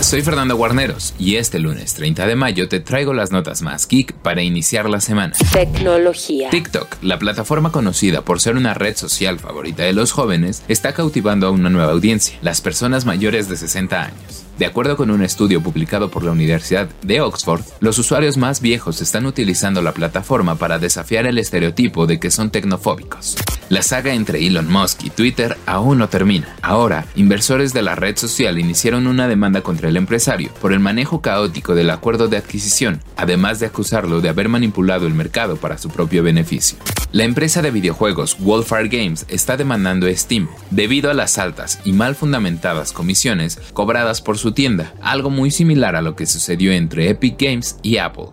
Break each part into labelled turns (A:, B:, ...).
A: Soy Fernando Guarneros y este lunes 30 de mayo te traigo las notas más geek para iniciar la semana.
B: Tecnología.
A: TikTok, la plataforma conocida por ser una red social favorita de los jóvenes, está cautivando a una nueva audiencia, las personas mayores de 60 años. De acuerdo con un estudio publicado por la Universidad de Oxford, los usuarios más viejos están utilizando la plataforma para desafiar el estereotipo de que son tecnofóbicos. La saga entre Elon Musk y Twitter aún no termina. Ahora, inversores de la red social iniciaron una demanda contra el empresario por el manejo caótico del acuerdo de adquisición, además de acusarlo de haber manipulado el mercado para su propio beneficio. La empresa de videojuegos Wolfire Games está demandando a Steam debido a las altas y mal fundamentadas comisiones cobradas por su tienda, algo muy similar a lo que sucedió entre Epic Games y Apple.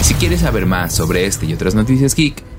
A: Si quieres saber más sobre este y otras noticias geek,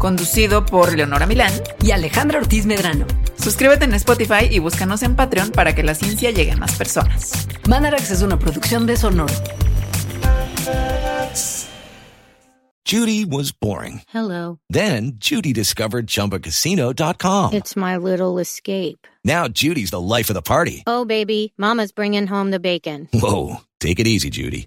C: Conducido por Leonora Milán
D: y Alejandra Ortiz Medrano.
C: Suscríbete en Spotify y búscanos en Patreon para que la ciencia llegue a más personas.
D: Mandarax es una producción de Sonoro.
E: Judy was boring.
F: Hello.
E: Then Judy discovered ChumbaCasino.com.
F: It's my little escape.
E: Now Judy's the life of the party.
F: Oh, baby, Mama's bringing home the bacon.
E: Whoa, take it easy, Judy.